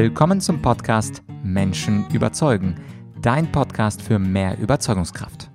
Willkommen zum Podcast Menschen überzeugen, dein Podcast für mehr Überzeugungskraft.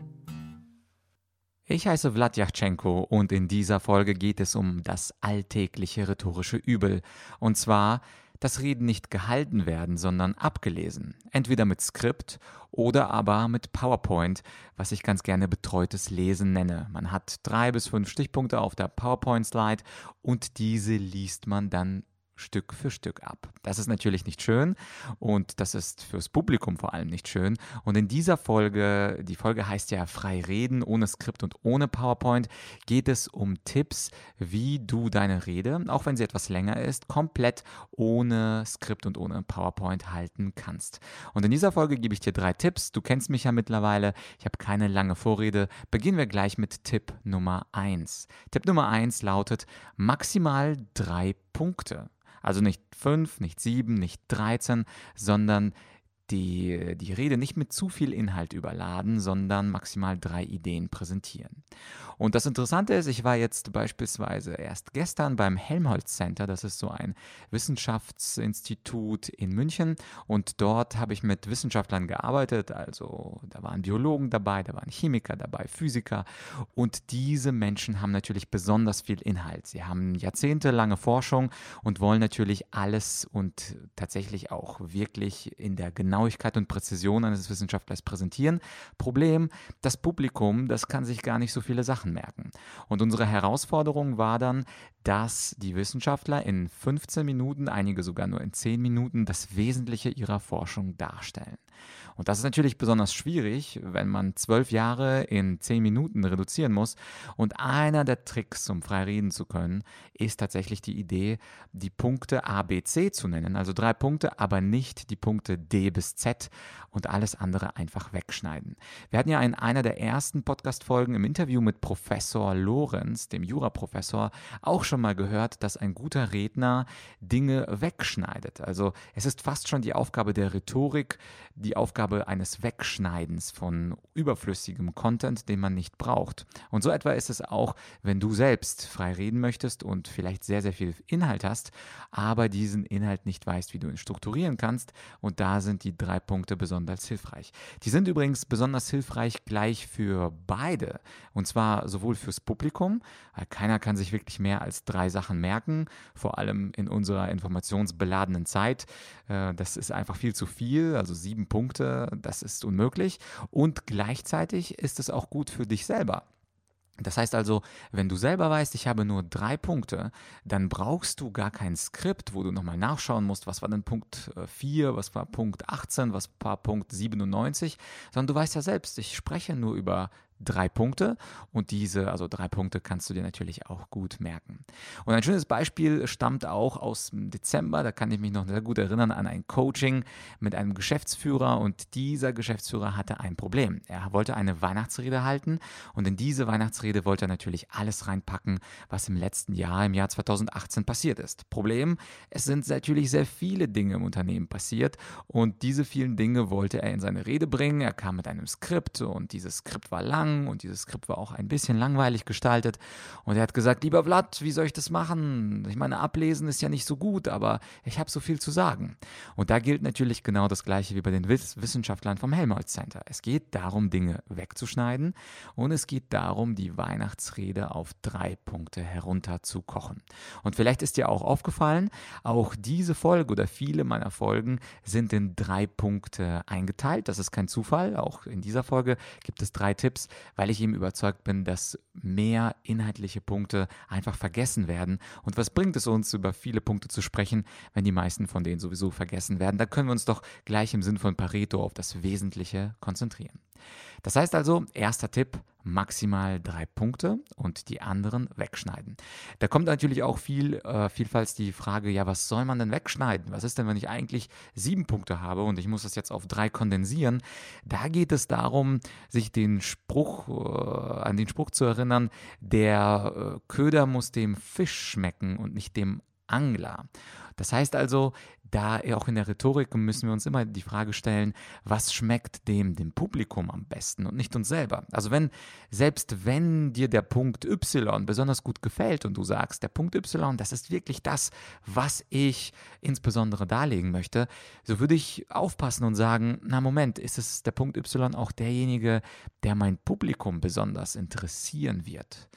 Ich heiße Vlad Yachtschenko und in dieser Folge geht es um das alltägliche rhetorische Übel. Und zwar, dass Reden nicht gehalten werden, sondern abgelesen. Entweder mit Skript oder aber mit PowerPoint, was ich ganz gerne betreutes Lesen nenne. Man hat drei bis fünf Stichpunkte auf der PowerPoint-Slide und diese liest man dann Stück für Stück ab. Das ist natürlich nicht schön und das ist fürs Publikum vor allem nicht schön. Und in dieser Folge, die Folge heißt ja frei reden, ohne Skript und ohne PowerPoint, geht es um Tipps, wie du deine Rede, auch wenn sie etwas länger ist, komplett ohne Skript und ohne PowerPoint halten kannst. Und in dieser Folge gebe ich dir drei Tipps. Du kennst mich ja mittlerweile. Ich habe keine lange Vorrede. Beginnen wir gleich mit Tipp Nummer 1. Tipp Nummer 1 lautet maximal drei Punkte. Also nicht fünf, nicht sieben, nicht 13, sondern die, die Rede nicht mit zu viel Inhalt überladen, sondern maximal drei Ideen präsentieren. Und das Interessante ist, ich war jetzt beispielsweise erst gestern beim Helmholtz Center, das ist so ein Wissenschaftsinstitut in München und dort habe ich mit Wissenschaftlern gearbeitet, also da waren Biologen dabei, da waren Chemiker dabei, Physiker und diese Menschen haben natürlich besonders viel Inhalt. Sie haben jahrzehntelange Forschung und wollen natürlich alles und tatsächlich auch wirklich in der Genauigkeit und Präzision eines Wissenschaftlers präsentieren. Problem, das Publikum, das kann sich gar nicht so viele Sachen merken. Und unsere Herausforderung war dann, dass die Wissenschaftler in 15 Minuten, einige sogar nur in 10 Minuten, das Wesentliche ihrer Forschung darstellen. Und das ist natürlich besonders schwierig, wenn man zwölf Jahre in zehn Minuten reduzieren muss. Und einer der Tricks, um frei reden zu können, ist tatsächlich die Idee, die Punkte A, B, C zu nennen. Also drei Punkte, aber nicht die Punkte D bis Z und alles andere einfach wegschneiden. Wir hatten ja in einer der ersten Podcast-Folgen im Interview mit Professor Lorenz, dem Juraprofessor, auch schon mal gehört, dass ein guter Redner Dinge wegschneidet. Also es ist fast schon die Aufgabe der Rhetorik, die Aufgabe eines Wegschneidens von überflüssigem Content, den man nicht braucht. Und so etwa ist es auch, wenn du selbst frei reden möchtest und vielleicht sehr, sehr viel Inhalt hast, aber diesen Inhalt nicht weißt, wie du ihn strukturieren kannst. Und da sind die drei Punkte besonders hilfreich. Die sind übrigens besonders hilfreich gleich für beide. Und zwar sowohl fürs Publikum, weil keiner kann sich wirklich mehr als drei Sachen merken, vor allem in unserer informationsbeladenen Zeit. Äh, das ist einfach viel zu viel, also sieben Punkte, das ist unmöglich. Und gleichzeitig ist es auch gut für dich selber. Das heißt also, wenn du selber weißt, ich habe nur drei Punkte, dann brauchst du gar kein Skript, wo du nochmal nachschauen musst, was war denn Punkt 4, äh, was war Punkt 18, was war Punkt 97, sondern du weißt ja selbst, ich spreche nur über drei Punkte und diese, also drei Punkte kannst du dir natürlich auch gut merken. Und ein schönes Beispiel stammt auch aus dem Dezember, da kann ich mich noch sehr gut erinnern an ein Coaching mit einem Geschäftsführer und dieser Geschäftsführer hatte ein Problem. Er wollte eine Weihnachtsrede halten und in diese Weihnachtsrede wollte er natürlich alles reinpacken, was im letzten Jahr, im Jahr 2018 passiert ist. Problem, es sind natürlich sehr viele Dinge im Unternehmen passiert und diese vielen Dinge wollte er in seine Rede bringen. Er kam mit einem Skript und dieses Skript war lang lang und dieses Skript war auch ein bisschen langweilig gestaltet. Und er hat gesagt, lieber Vlad, wie soll ich das machen? Ich meine, ablesen ist ja nicht so gut, aber ich habe so viel zu sagen. Und da gilt natürlich genau das gleiche wie bei den Wissenschaftlern vom Helmholtz Center. Es geht darum, Dinge wegzuschneiden und es geht darum, die Weihnachtsrede auf drei Punkte herunterzukochen. Und vielleicht ist dir auch aufgefallen, auch diese Folge oder viele meiner Folgen sind in drei Punkte eingeteilt. Das ist kein Zufall. Auch in dieser Folge gibt es drei Tipps, weil ich eben überzeugt bin, dass mehr inhaltliche Punkte einfach vergessen werden. Und was bringt es uns, über viele Punkte zu sprechen, wenn die meisten von denen sowieso vergessen werden? Da können wir uns doch gleich im Sinn von Pareto auf das Wesentliche konzentrieren. Das heißt also, erster Tipp, maximal drei Punkte und die anderen wegschneiden. Da kommt natürlich auch viel, äh, vielfalt die Frage, ja, was soll man denn wegschneiden? Was ist denn, wenn ich eigentlich sieben Punkte habe und ich muss das jetzt auf drei kondensieren? Da geht es darum, sich den Spruch, äh, an den Spruch zu erinnern, der äh, Köder muss dem Fisch schmecken und nicht dem Angler. Das heißt also, da auch in der Rhetorik müssen wir uns immer die Frage stellen, was schmeckt dem, dem Publikum am besten und nicht uns selber. Also wenn, selbst wenn dir der Punkt Y besonders gut gefällt und du sagst, der Punkt Y, das ist wirklich das, was ich insbesondere darlegen möchte, so würde ich aufpassen und sagen, na Moment, ist es der Punkt Y auch derjenige, der mein Publikum besonders interessieren wird?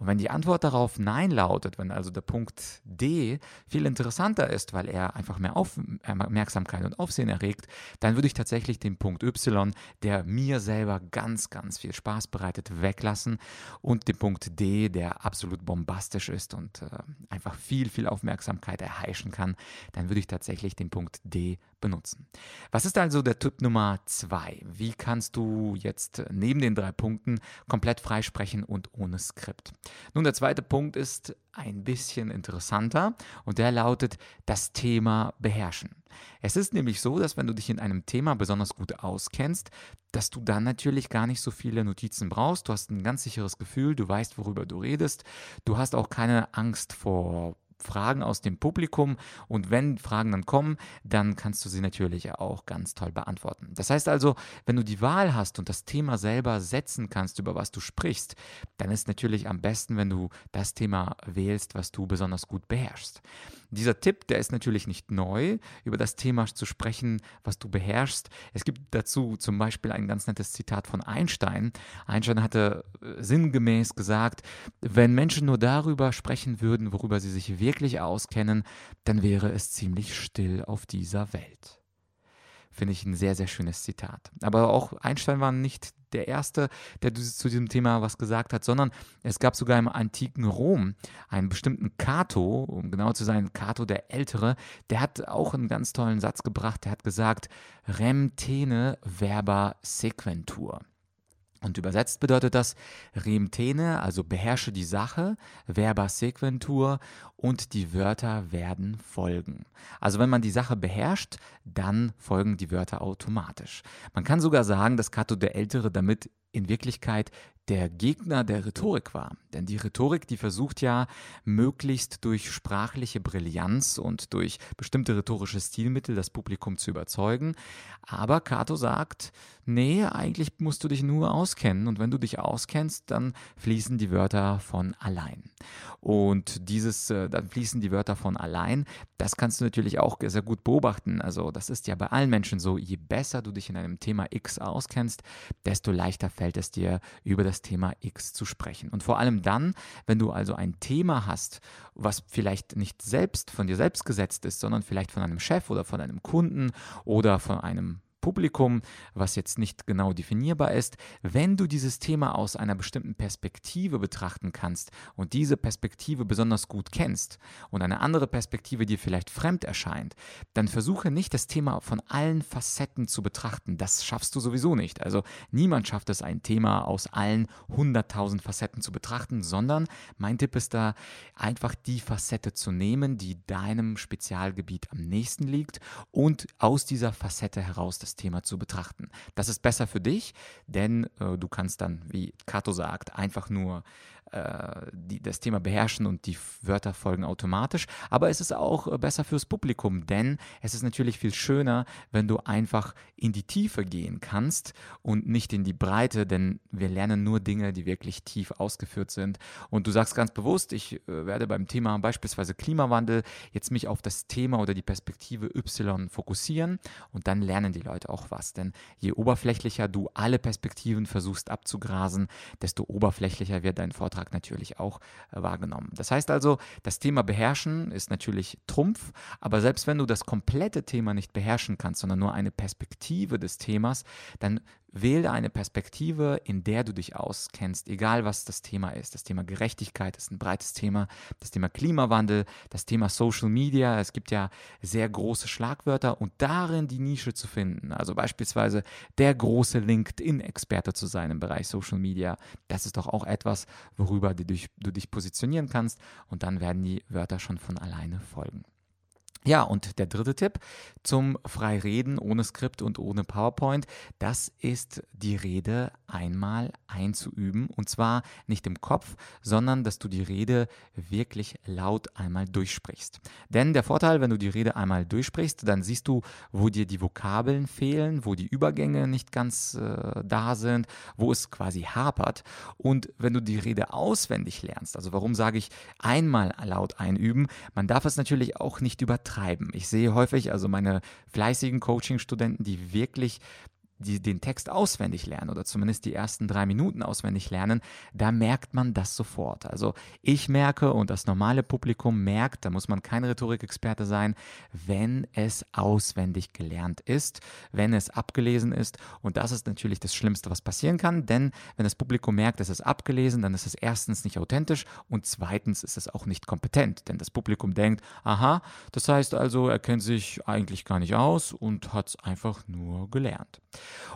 Und wenn die Antwort darauf Nein lautet, wenn also der Punkt D viel interessanter ist, weil er einfach mehr Aufmerksamkeit und Aufsehen erregt, dann würde ich tatsächlich den Punkt Y, der mir selber ganz, ganz viel Spaß bereitet, weglassen und den Punkt D, der absolut bombastisch ist und äh, einfach viel, viel Aufmerksamkeit erheischen kann, dann würde ich tatsächlich den Punkt D benutzen. Was ist also der Tipp Nummer zwei? Wie kannst du jetzt neben den drei Punkten komplett freisprechen und ohne Skript? Nun, der zweite Punkt ist ein bisschen interessanter und der lautet das Thema beherrschen. Es ist nämlich so, dass wenn du dich in einem Thema besonders gut auskennst, dass du dann natürlich gar nicht so viele Notizen brauchst. Du hast ein ganz sicheres Gefühl, du weißt, worüber du redest. Du hast auch keine Angst vor Fragen aus dem Publikum und wenn Fragen dann kommen, dann kannst du sie natürlich auch ganz toll beantworten. Das heißt also, wenn du die Wahl hast und das Thema selber setzen kannst, über was du sprichst, dann ist natürlich am besten, wenn du das Thema wählst, was du besonders gut beherrschst. Dieser Tipp, der ist natürlich nicht neu, über das Thema zu sprechen, was du beherrschst. Es gibt dazu zum Beispiel ein ganz nettes Zitat von Einstein. Einstein hatte äh, sinngemäß gesagt, wenn Menschen nur darüber sprechen würden, worüber sie sich wirklich auskennen, dann wäre es ziemlich still auf dieser Welt. Finde ich ein sehr, sehr schönes Zitat. Aber auch Einstein war nicht der Erste, der zu diesem Thema was gesagt hat, sondern es gab sogar im antiken Rom einen bestimmten Cato, um genau zu sein, Cato der Ältere, der hat auch einen ganz tollen Satz gebracht, der hat gesagt, rem tene verba sequentur. Und übersetzt bedeutet das Remtene, also beherrsche die Sache, Verba sequentur und die Wörter werden folgen. Also wenn man die Sache beherrscht, dann folgen die Wörter automatisch. Man kann sogar sagen, dass Cato der Ältere damit in Wirklichkeit der Gegner der Rhetorik war. Denn die Rhetorik, die versucht ja möglichst durch sprachliche Brillanz und durch bestimmte rhetorische Stilmittel das Publikum zu überzeugen. Aber Cato sagt, nee, eigentlich musst du dich nur auskennen und wenn du dich auskennst, dann fließen die Wörter von allein. Und dieses, äh, dann fließen die Wörter von allein, das kannst du natürlich auch sehr gut beobachten. Also das ist ja bei allen Menschen so, je besser du dich in einem Thema X auskennst, desto leichter fällt es dir über das Thema X zu sprechen. Und vor allem dann, wenn du also ein Thema hast, was vielleicht nicht selbst von dir selbst gesetzt ist, sondern vielleicht von einem Chef oder von einem Kunden oder von einem Publikum, was jetzt nicht genau definierbar ist, wenn du dieses Thema aus einer bestimmten Perspektive betrachten kannst und diese Perspektive besonders gut kennst und eine andere Perspektive dir vielleicht fremd erscheint, dann versuche nicht das Thema von allen Facetten zu betrachten. Das schaffst du sowieso nicht. Also niemand schafft es, ein Thema aus allen 100.000 Facetten zu betrachten, sondern mein Tipp ist da, einfach die Facette zu nehmen, die deinem Spezialgebiet am nächsten liegt und aus dieser Facette heraus das das Thema zu betrachten. Das ist besser für dich, denn äh, du kannst dann, wie Kato sagt, einfach nur die, das Thema beherrschen und die Wörter folgen automatisch. Aber es ist auch äh, besser fürs Publikum, denn es ist natürlich viel schöner, wenn du einfach in die Tiefe gehen kannst und nicht in die Breite, denn wir lernen nur Dinge, die wirklich tief ausgeführt sind. Und du sagst ganz bewusst, ich äh, werde beim Thema beispielsweise Klimawandel jetzt mich auf das Thema oder die Perspektive Y fokussieren und dann lernen die Leute auch was. Denn je oberflächlicher du alle Perspektiven versuchst abzugrasen, desto oberflächlicher wird dein Vortrag Vortrag natürlich auch äh, wahrgenommen. Das heißt also, das Thema beherrschen ist natürlich Trumpf, aber selbst wenn du das komplette Thema nicht beherrschen kannst, sondern nur eine Perspektive des Themas, dann Wähle eine Perspektive, in der du dich auskennst, egal was das Thema ist. Das Thema Gerechtigkeit ist ein breites Thema, das Thema Klimawandel, das Thema Social Media. Es gibt ja sehr große Schlagwörter und darin die Nische zu finden. Also beispielsweise der große LinkedIn-Experte zu sein im Bereich Social Media. Das ist doch auch etwas, worüber du dich, du dich positionieren kannst und dann werden die Wörter schon von alleine folgen. Ja, und der dritte Tipp zum Freireden ohne Skript und ohne PowerPoint, das ist die Rede einmal einzuüben. Und zwar nicht im Kopf, sondern dass du die Rede wirklich laut einmal durchsprichst. Denn der Vorteil, wenn du die Rede einmal durchsprichst, dann siehst du, wo dir die Vokabeln fehlen, wo die Übergänge nicht ganz äh, da sind, wo es quasi hapert. Und wenn du die Rede auswendig lernst, also warum sage ich einmal laut einüben, man darf es natürlich auch nicht übertragen treiben. Ich sehe häufig also meine fleißigen Coaching-Studenten, die wirklich die den Text auswendig lernen oder zumindest die ersten drei Minuten auswendig lernen, da merkt man das sofort. Also ich merke und das normale Publikum merkt, da muss man kein Rhetorikexperte sein, wenn es auswendig gelernt ist, wenn es abgelesen ist. Und das ist natürlich das Schlimmste, was passieren kann, denn wenn das Publikum merkt, es ist abgelesen, dann ist es erstens nicht authentisch und zweitens ist es auch nicht kompetent, denn das Publikum denkt, aha, das heißt also, er kennt sich eigentlich gar nicht aus und hat es einfach nur gelernt.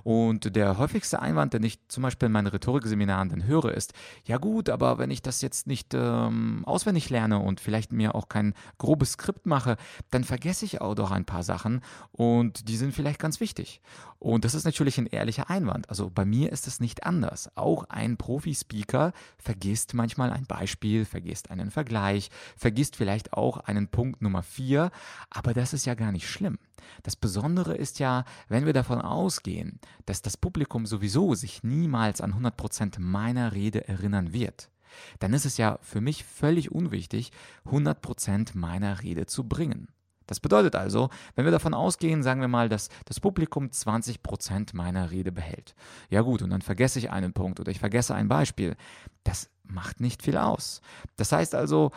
Und der häufigste Einwand, den ich zum Beispiel in meinen Rhetorikseminaren dann höre, ist, ja gut, aber wenn ich das jetzt nicht ähm, auswendig lerne und vielleicht mir auch kein grobes Skript mache, dann vergesse ich auch doch ein paar Sachen und die sind vielleicht ganz wichtig. Und das ist natürlich ein ehrlicher Einwand. Also bei mir ist es nicht anders. Auch ein Profi-Speaker vergisst manchmal ein Beispiel, vergisst einen Vergleich, vergisst vielleicht auch einen Punkt Nummer vier, aber das ist ja gar nicht schlimm. Das Besondere ist ja, wenn wir davon ausgehen, dass das Publikum sowieso sich niemals an 100% meiner Rede erinnern wird, dann ist es ja für mich völlig unwichtig, 100% meiner Rede zu bringen. Das bedeutet also, wenn wir davon ausgehen, sagen wir mal, dass das Publikum 20% meiner Rede behält. Ja gut, und dann vergesse ich einen Punkt oder ich vergesse ein Beispiel. Das macht nicht viel aus. Das heißt also,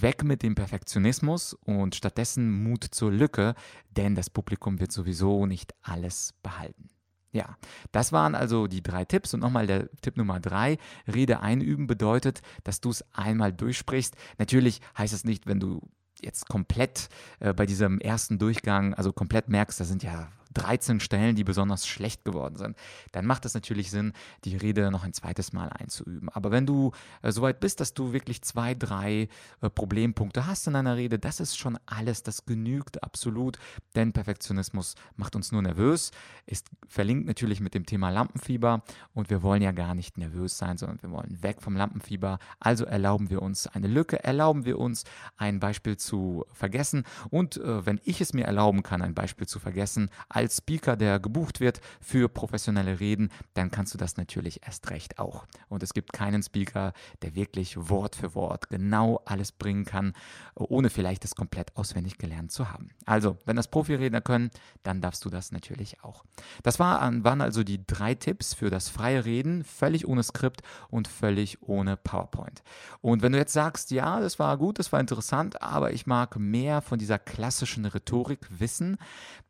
weg mit dem Perfektionismus und stattdessen Mut zur Lücke, denn das Publikum wird sowieso nicht alles behalten. Ja, das waren also die drei Tipps. Und nochmal der Tipp Nummer drei. Rede einüben bedeutet, dass du es einmal durchsprichst. Natürlich heißt es nicht, wenn du jetzt komplett äh, bei diesem ersten Durchgang, also komplett merkst, da sind ja 13 Stellen, die besonders schlecht geworden sind, dann macht es natürlich Sinn, die Rede noch ein zweites Mal einzuüben. Aber wenn du äh, soweit bist, dass du wirklich zwei, drei äh, Problempunkte hast in einer Rede, das ist schon alles, das genügt absolut, denn Perfektionismus macht uns nur nervös, ist verlinkt natürlich mit dem Thema Lampenfieber und wir wollen ja gar nicht nervös sein, sondern wir wollen weg vom Lampenfieber. Also erlauben wir uns eine Lücke, erlauben wir uns ein Beispiel zu vergessen und äh, wenn ich es mir erlauben kann, ein Beispiel zu vergessen, Speaker, der gebucht wird für professionelle Reden, dann kannst du das natürlich erst recht auch. Und es gibt keinen Speaker, der wirklich Wort für Wort genau alles bringen kann, ohne vielleicht das komplett auswendig gelernt zu haben. Also, wenn das Profiredner können, dann darfst du das natürlich auch. Das war, waren also die drei Tipps für das freie Reden, völlig ohne Skript und völlig ohne PowerPoint. Und wenn du jetzt sagst, ja, das war gut, das war interessant, aber ich mag mehr von dieser klassischen Rhetorik wissen,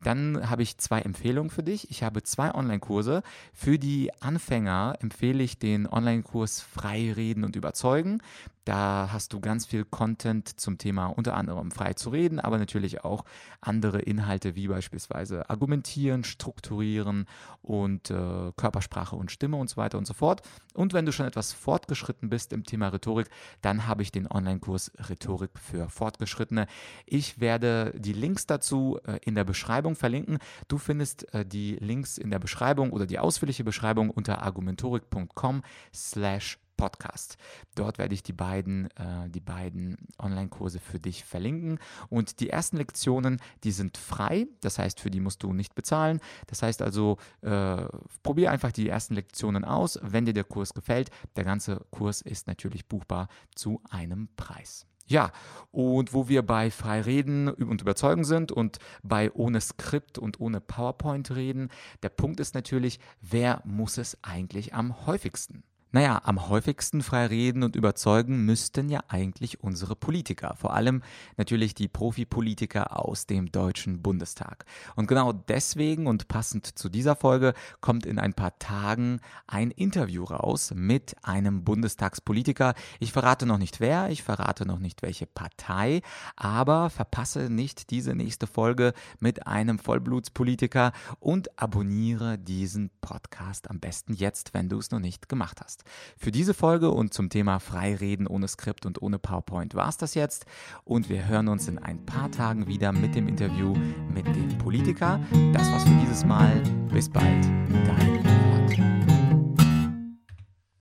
dann habe ich zwei Empfehlungen für dich. Ich habe zwei Online-Kurse. Für die Anfänger empfehle ich den Online-Kurs Frei reden und überzeugen. Da hast du ganz viel Content zum Thema unter anderem frei zu reden, aber natürlich auch andere Inhalte wie beispielsweise argumentieren, strukturieren und äh, Körpersprache und Stimme und so weiter und so fort. Und wenn du schon etwas fortgeschritten bist im Thema Rhetorik, dann habe ich den Online-Kurs Rhetorik für Fortgeschrittene. Ich werde die Links dazu äh, in der Beschreibung verlinken. Du findest äh, die Links in der Beschreibung oder die ausführliche Beschreibung unter argumentorik.com slash Podcast. Dort werde ich die beiden, äh, die beiden Online-Kurse für dich verlinken. Und die ersten Lektionen, die sind frei. Das heißt, für die musst du nicht bezahlen. Das heißt also, äh, probier einfach die ersten Lektionen aus. Wenn dir der Kurs gefällt, der ganze Kurs ist natürlich buchbar zu einem Preis. Ja, und wo wir bei frei reden und überzeugen sind und bei ohne Skript und ohne PowerPoint reden, der Punkt ist natürlich, wer muss es eigentlich am häufigsten? Naja, am häufigsten frei reden und überzeugen müssten ja eigentlich unsere Politiker, vor allem natürlich die Profipolitiker aus dem Deutschen Bundestag. Und genau deswegen und passend zu dieser Folge kommt in ein paar Tagen ein Interview raus mit einem Bundestagspolitiker. Ich verrate noch nicht wer, ich verrate noch nicht welche Partei, aber verpasse nicht diese nächste Folge mit einem Vollblutspolitiker und abonniere diesen Podcast am besten jetzt, wenn du es noch nicht gemacht hast. Für diese Folge und zum Thema Freireden ohne Skript und ohne PowerPoint war es das jetzt. Und wir hören uns in ein paar Tagen wieder mit dem Interview mit dem Politiker. Das war's für dieses Mal. Bis bald. Dein